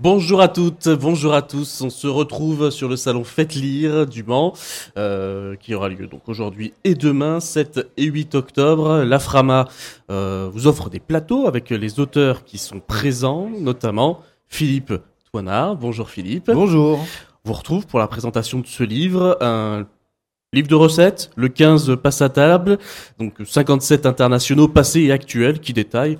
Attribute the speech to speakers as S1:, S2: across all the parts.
S1: Bonjour à toutes, bonjour à tous. On se retrouve sur le salon Faites Lire du Mans, euh, qui aura lieu donc aujourd'hui et demain, 7 et 8 octobre. La Frama euh, vous offre des plateaux avec les auteurs qui sont présents, notamment Philippe Toinard. Bonjour Philippe.
S2: Bonjour.
S1: Vous retrouve pour la présentation de ce livre, un livre de recettes, le 15 passe à table, donc 57 internationaux passés et actuels qui détaillent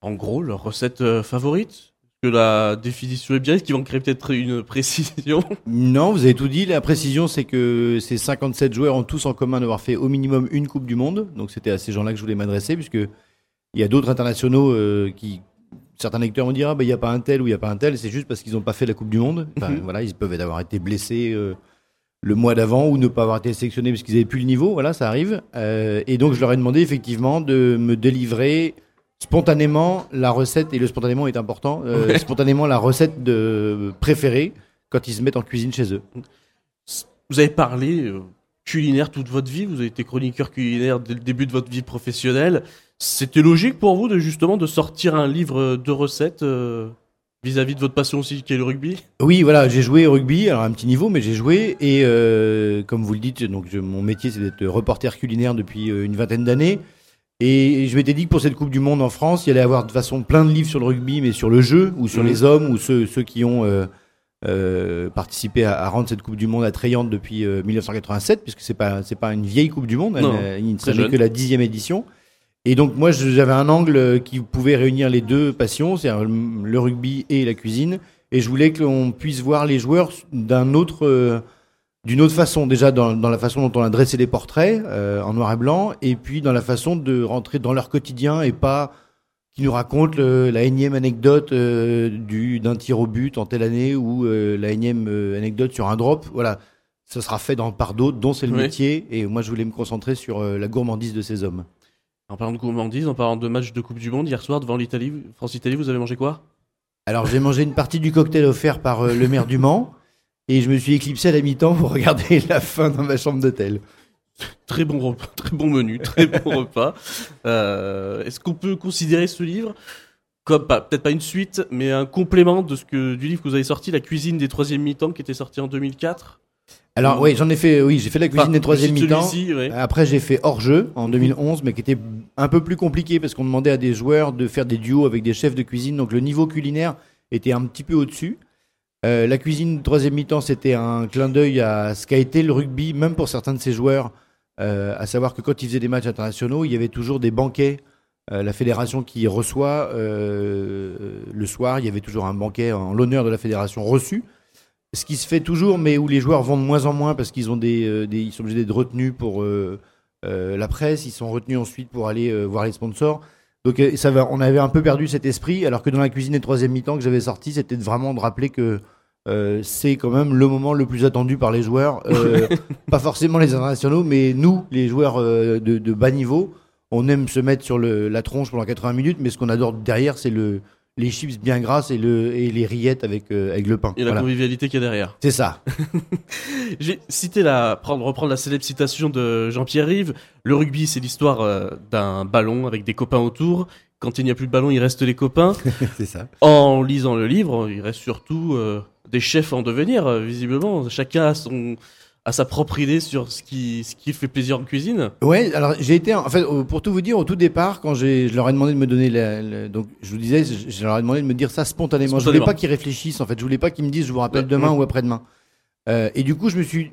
S1: en gros leurs recettes euh, favorites que la définition est bien Est-ce qu'il manquerait peut-être une précision?
S2: Non, vous avez tout dit. La précision, c'est que ces 57 joueurs ont tous en commun d'avoir fait au minimum une Coupe du Monde. Donc c'était à ces gens-là que je voulais m'adresser, puisque il y a d'autres internationaux euh, qui. Certains lecteurs vont dire ah, ben, il n'y a pas un tel ou il n'y a pas un tel. C'est juste parce qu'ils n'ont pas fait la Coupe du Monde. Enfin, voilà, ils peuvent avoir été blessés euh, le mois d'avant ou ne pas avoir été sélectionnés parce qu'ils n'avaient plus le niveau. Voilà, ça arrive. Euh, et donc je leur ai demandé effectivement de me délivrer spontanément, la recette, et le spontanément est important, euh, spontanément la recette de, préférée quand ils se mettent en cuisine chez eux.
S1: Vous avez parlé euh, culinaire toute votre vie, vous avez été chroniqueur culinaire dès le début de votre vie professionnelle. C'était logique pour vous de justement de sortir un livre de recettes euh, vis-à-vis de votre passion aussi qui est le rugby?
S2: Oui, voilà, j'ai joué au rugby, alors un petit niveau, mais j'ai joué et comme vous le dites, donc mon métier c'est d'être reporter culinaire depuis une vingtaine d'années. Et je m'étais dit que pour cette Coupe du Monde en France, il y allait avoir de façon plein de livres sur le rugby, mais sur le jeu, ou sur mmh. les hommes, ou ceux, ceux qui ont euh, euh, participé à, à, rendre cette Coupe du Monde attrayante depuis 1987, euh, puisque c'est pas c'est pas une vieille Coupe du Monde, non, elle, il ne que la dixième édition. Et donc moi j'avais un angle qui pouvait réunir les deux passions, c'est-à-dire le rugby et la cuisine, et je voulais que l'on puisse voir les joueurs d'un autre d'une autre façon, déjà dans, dans, la façon dont on a dressé les portraits euh, en noir et blanc, et puis dans la façon de rentrer dans leur quotidien et pas qui nous raconte la énième anecdote euh, du d'un tir au but en telle année ou euh, la énième anecdote sur un drop. Voilà, ça sera fait dans, par d'autres dont c'est le métier. Et moi, je voulais me concentrer sur la gourmandise de ces hommes.
S1: En parlant de gourmandise, en parlant de match de Coupe du Monde hier soir devant l'Italie, France-Italie, vous avez mangé quoi?
S2: Alors j'ai mangé une partie du cocktail offert par le maire du Mans. Et je me suis éclipsé à la mi-temps pour regarder la fin dans ma chambre d'hôtel.
S1: Très bon repas, très bon menu, très bon repas. Euh, Est-ce qu'on peut considérer ce livre comme peut-être pas une suite, mais un complément de ce que du livre que vous avez sorti, La cuisine des troisième mi-temps, qui était sorti en 2004
S2: alors oui, j'en ai fait, oui, j'ai fait la cuisine des troisième mi-temps. Après, j'ai fait hors jeu en 2011, mais qui était un peu plus compliqué parce qu'on demandait à des joueurs de faire des duos avec des chefs de cuisine, donc le niveau culinaire était un petit peu au-dessus. Euh, la cuisine troisième mi-temps, c'était un clin d'œil à ce qu'a été le rugby, même pour certains de ses joueurs, euh, à savoir que quand ils faisaient des matchs internationaux, il y avait toujours des banquets. Euh, la fédération qui reçoit le soir, il y avait toujours un banquet en l'honneur de la fédération reçue. Ce qui se fait toujours, mais où les joueurs vont de moins en moins parce qu'ils ont des, ils sont obligés d'être retenus pour la presse, ils sont retenus ensuite pour aller voir les sponsors. Donc euh, ça va, on avait un peu perdu cet esprit, alors que dans la cuisine des troisième mi-temps que j'avais sorti, c'était vraiment de rappeler que euh, c'est quand même le moment le plus attendu par les joueurs, euh, pas forcément les internationaux, mais nous, les joueurs de, de, bas niveau, on aime se mettre sur le, la tronche pendant 80 minutes, mais ce qu'on adore derrière, c'est le, les chips bien grasses et, le, et les rillettes avec, euh, avec le pain.
S1: Et la convivialité qu'il y a derrière.
S2: C'est ça.
S1: J'ai cité la, prendre, reprendre la célèbre citation de Jean-Pierre Rive. Le rugby, c'est l'histoire euh, d'un ballon avec des copains autour. Quand il n'y a plus de ballon, il reste les copains.
S2: c'est ça.
S1: En lisant le livre, il reste surtout euh, des chefs en devenir, visiblement. Chacun a son, à sa propre idée sur ce qui, ce qui fait plaisir en cuisine.
S2: Ouais, alors j'ai été, en fait, pour tout vous dire, au tout départ, quand je leur ai demandé de me donner, la, donc je vous disais, je, leur ai demandé de me dire ça spontanément. Je voulais pas qu'ils réfléchissent, en fait, je voulais pas qu'ils me disent, je vous rappelle demain ou après-demain. Euh, et du coup, je me suis,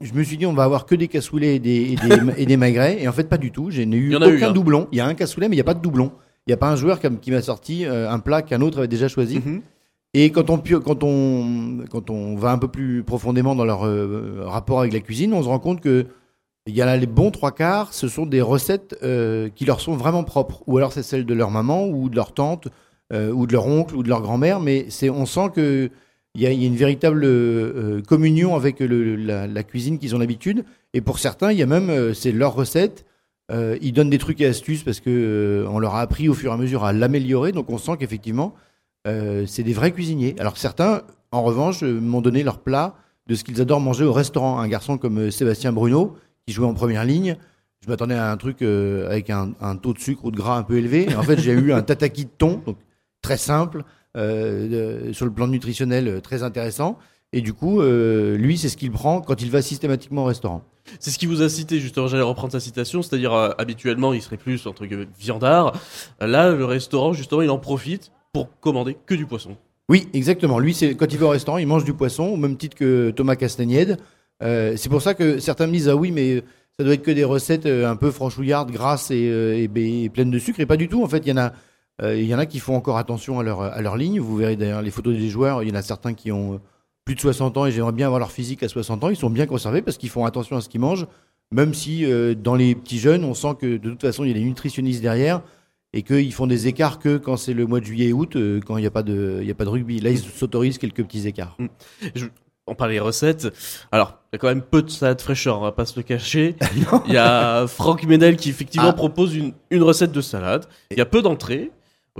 S2: je me suis dit, on va avoir que des cassoulets et des, et des, et des magrets. Et en fait, pas du tout. J'ai eu aucun hein. doublon. Il y a un cassoulet, mais il n'y a pas de doublon. Il n'y a pas un joueur qui m'a sorti euh, un plat qu'un autre avait déjà choisi. Mm-hmm. Et quand on, va un peu plus profondément dans leur euh, rapport avec la cuisine, on se rend compte que il y a les bons trois quarts, ce sont des recettes euh, qui leur sont vraiment propres. Ou alors c'est celles de leur maman, ou de leur tante, euh, ou de leur oncle, ou de leur grand-mère. Mais on sent que il y, a, une véritable communion avec la, cuisine qu'ils ont l'habitude. Et pour certains, il y a même, c'est leur recette. ils donnent des trucs et astuces parce que on leur a appris au fur et à mesure à l'améliorer. Donc on sent qu'effectivement, euh, c'est des vrais cuisiniers. Alors certains, en revanche, euh, m'ont donné leur plat de ce qu'ils adorent manger au restaurant. Un garçon comme euh, Sébastien Bruno, qui jouait en première ligne, je m'attendais à un truc avec un, taux de sucre ou de gras un peu élevé. en fait, j'ai eu un tataki de thon, donc très simple, sur le plan nutritionnel très intéressant. Et du coup, lui, c'est ce qu'il prend quand il va systématiquement au restaurant.
S1: C'est ce qui vous a cité, justement, j'allais reprendre sa citation, c'est-à-dire habituellement il serait plus entre guillemets viandard. Là, le restaurant, justement, il en profite pour commander que du poisson.
S2: Oui, exactement. Lui, quand il va au restaurant, il mange du poisson, au même titre que Thomas Castagnède. Euh, c'est pour ça que certains me disent ah oui, mais ça doit être que des recettes euh, un peu franchouillardes, grasses euh, et, pleines de sucre. Et pas du tout. En fait, il y en a, il y en a qui font encore attention à leur à leur ligne. Vous verrez d'ailleurs les photos des joueurs. Il y en a certains qui ont plus de 60 ans et j'aimerais bien avoir leur physique à 60 ans. Ils sont bien conservés parce qu'ils font attention à ce qu'ils mangent. Même si dans les petits jeunes, on sent que de toute façon, il y a des nutritionnistes derrière et qu'ils font des écarts que quand c'est le mois de juillet et août, euh, quand il n'y a, pas de, il y a pas de rugby. Là, ils s'autorisent quelques petits écarts. Mm.
S1: on parle des recettes. Alors, il y a quand même peu de salade fraîcheur, on va pas se le cacher. il y a Franck Ménel qui effectivement ah. propose une, une recette de salade. Il y a peu d'entrées.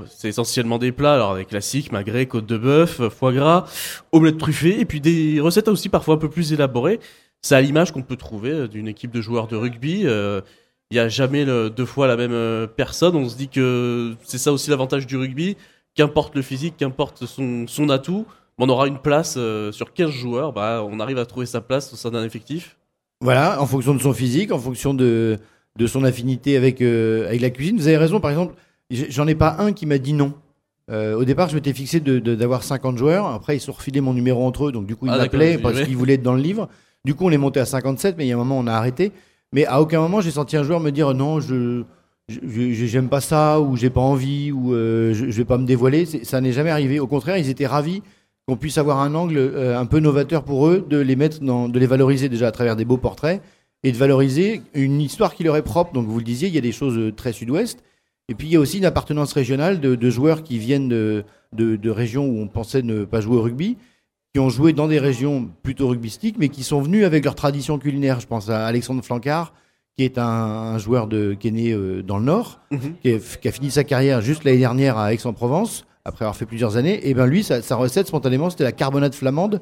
S1: C'est essentiellement des plats, alors des classiques, magret, côte de bœuf, foie gras, omelette truffée, et puis des recettes aussi parfois un peu plus élaborées. C'est à l'image qu'on peut trouver d'une équipe de joueurs de rugby. Euh, il y a jamais deux fois la même euh, personne. On se dit que c'est ça aussi l'avantage du rugby. Qu'importe le physique, qu'importe son, son atout, on aura une place euh, sur 15 joueurs. Bah, on arrive à trouver sa place au sein d'un effectif.
S2: Voilà, en fonction de son physique, en fonction de, de son affinité avec, euh, avec la cuisine. Vous avez raison, par exemple, j'en ai pas un qui m'a dit non. au départ, je m'étais fixé d'avoir de, 50 joueurs. Après, ils se refilé mon numéro entre eux. Donc, du coup, ils ah, m'appelaient parce qu'ils voulaient être dans le livre. Du coup, on est monté à 57, mais il y a un moment, on a arrêté. Mais à aucun moment j'ai senti un joueur me dire non, je j'aime pas ça ou j'ai pas envie ou euh, je, je, vais pas me dévoiler. Ça n'est jamais arrivé. Au contraire, ils étaient ravis qu'on puisse avoir un angle euh, un peu novateur pour eux, de les mettre dans, de les valoriser déjà à travers des beaux portraits et de valoriser une histoire qui leur est propre. Donc vous le disiez, il y a des choses euh, très sud-ouest. Et puis il y a aussi une appartenance régionale de, joueurs qui viennent de, de, régions où on pensait ne pas jouer au rugby qui ont joué dans des régions plutôt rugbystiques, mais qui sont venus avec leur tradition culinaire. Je pense à Alexandre Flancard, qui est un, joueur de, qui est né euh, dans le Nord, mhm. qui, a, fini sa carrière juste l'année dernière à Aix-en-Provence, après avoir fait plusieurs années. Et ben lui, sa, recette spontanément, c'était la carbonade flamande,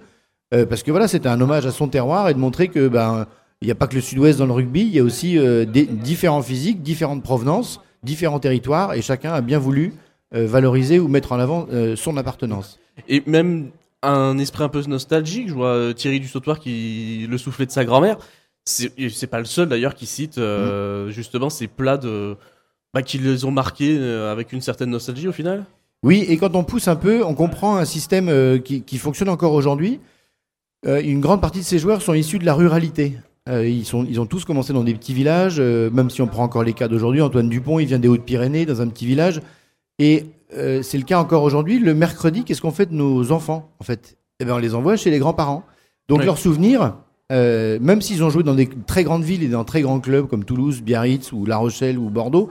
S2: euh, parce que voilà, c'était un hommage à son terroir et de montrer que ben il n'y a pas que le Sud-Ouest dans le rugby, il y a aussi euh, des différents physiques, différentes provenances, différents territoires, et chacun a bien voulu valoriser ou mettre en avant son appartenance.
S1: Et même un esprit un peu nostalgique. Je vois euh, Thierry du Sautoir qui le soufflait de sa grand-mère. C'est pas le seul d'ailleurs qui cite euh, mm. justement ces plats de bah, qui les ont marqués euh, avec une certaine nostalgie au final.
S2: Oui, et quand on pousse un peu, on comprend un système qui, qui, fonctionne encore aujourd'hui. une grande partie de ces joueurs sont issus de la ruralité. ils, sont, ils ont tous commencé dans des petits villages, même si on prend encore les cas d'aujourd'hui. Antoine Dupont, il vient des Hautes-Pyrénées, dans un petit village. Et euh, c'est le cas encore aujourd'hui. Le mercredi, qu'est-ce qu'on fait de nos enfants En fait, eh ben, on les envoie chez les grands-parents. Donc leurs souvenirs, euh, même s'ils ont joué dans des très grandes villes et dans très grands clubs comme Toulouse, Biarritz ou La Rochelle ou Bordeaux,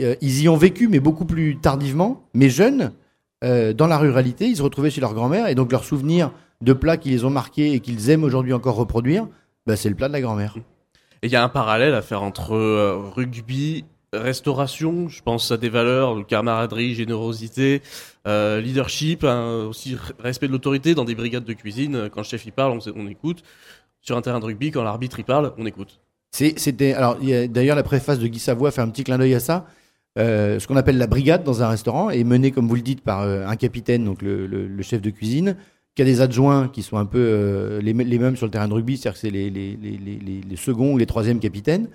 S2: euh, ils y ont vécu, mais beaucoup plus tardivement, mais jeunes, dans la ruralité, ils se retrouvaient chez leur grand-mère et donc leurs souvenirs de plats qui les ont marqués et qu'ils aiment aujourd'hui encore reproduire, bah, c'est le plat de la grand-mère.
S1: Et il y a un parallèle à faire entre rugby restauration, je pense à des valeurs, de camaraderie, générosité, euh, leadership, hein, aussi respect de l'autorité dans des brigades de cuisine. Quand le chef y parle, on, écoute. Sur un terrain de rugby, quand l'arbitre y parle, on écoute.
S2: C'était alors d'ailleurs la préface de Guy Savoie fait un petit clin d'œil à ça. Euh, ce qu'on appelle la brigade dans un restaurant est menée, comme vous le dites, par euh, un capitaine, donc le, chef de cuisine, qui a des adjoints qui sont un peu les, mêmes sur le terrain de rugby, c'est-à-dire que c'est les, les, seconds ou les troisièmes capitaines.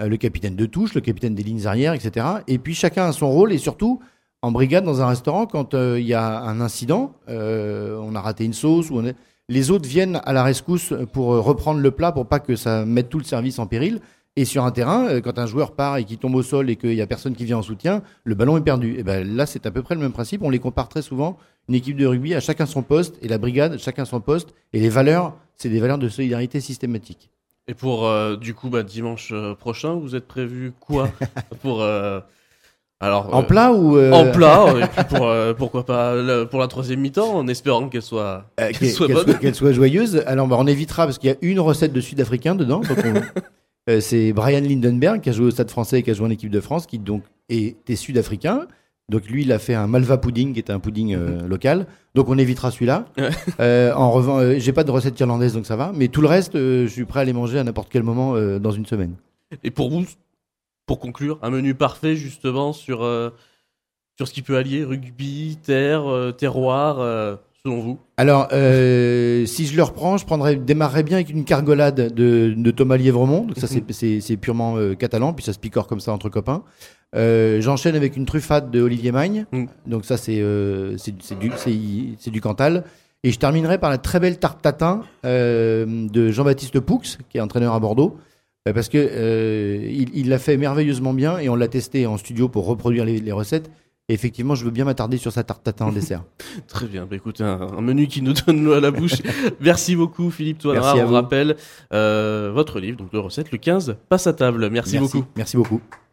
S2: Euh, le capitaine de touche, le capitaine des lignes arrières, etc. Et puis chacun a son rôle et surtout en brigade dans un restaurant quand euh, il y a un incident, euh, on a raté une sauce ou les autres viennent à la rescousse pour reprendre le plat pour pas que ça mette tout le service en péril. Et sur un terrain, quand un joueur part et qu'il tombe au sol et qu'il y a personne qui vient en soutien, le ballon est perdu. Et ben là, c'est à peu près le même principe. On les compare très souvent. Une équipe de rugby à chacun son poste et la brigade chacun son poste. Et les valeurs, c'est des valeurs de solidarité systématique.
S1: Et pour euh, du coup bah, dimanche euh, prochain, vous êtes prévu quoi pour euh,
S2: alors en plat ou
S1: en plat et puis pour pourquoi pas pour la troisième mi-temps en espérant qu'elle soit
S2: qu'elle soit, bonne qu'elle soit, joyeuse. Alors bah, on évitera parce qu'il y a une recette de sud-africain dedans. c'est Brian Lindenberg qui a joué au Stade Français et qui a joué en équipe de France qui donc était sud-africain. Donc lui, il a fait un Malva pudding, qui est un pudding euh, mhm. local. Donc on évitera celui-là. euh, en revanche, euh, j'ai pas de recette irlandaise, donc ça va. Mais tout le reste, je suis prêt à les manger à n'importe quel moment dans une semaine.
S1: Et pour vous, pour conclure, un menu parfait justement sur sur ce qui peut allier rugby, terre, terroir selon vous
S2: Alors, euh, si je le reprends, je prendrais, démarrerais bien avec une cargolade de, de Thomas Lièvremont. Donc ça, c'est mhm. purement euh, catalan, puis ça se picore comme ça entre copains. Euh, J'enchaîne avec une truffade de Olivier Magne. Mhm. Donc ça, c'est du, du Cantal. Et je terminerai par la très belle tarte tatin de Jean-Baptiste Poux, qui est entraîneur à Bordeaux. Parce que il l'a fait merveilleusement bien et on l'a testé en studio pour reproduire les, les recettes effectivement, je veux bien m'attarder sur sa tarte tatin en dessert.
S1: Très bien. Bah, écoutez, un, menu qui nous donne l'eau à la bouche. Merci beaucoup, Philippe Toinera. On vous rappelle euh, votre livre, donc de recettes, le 15, passe à table. Merci. beaucoup.
S2: Merci beaucoup.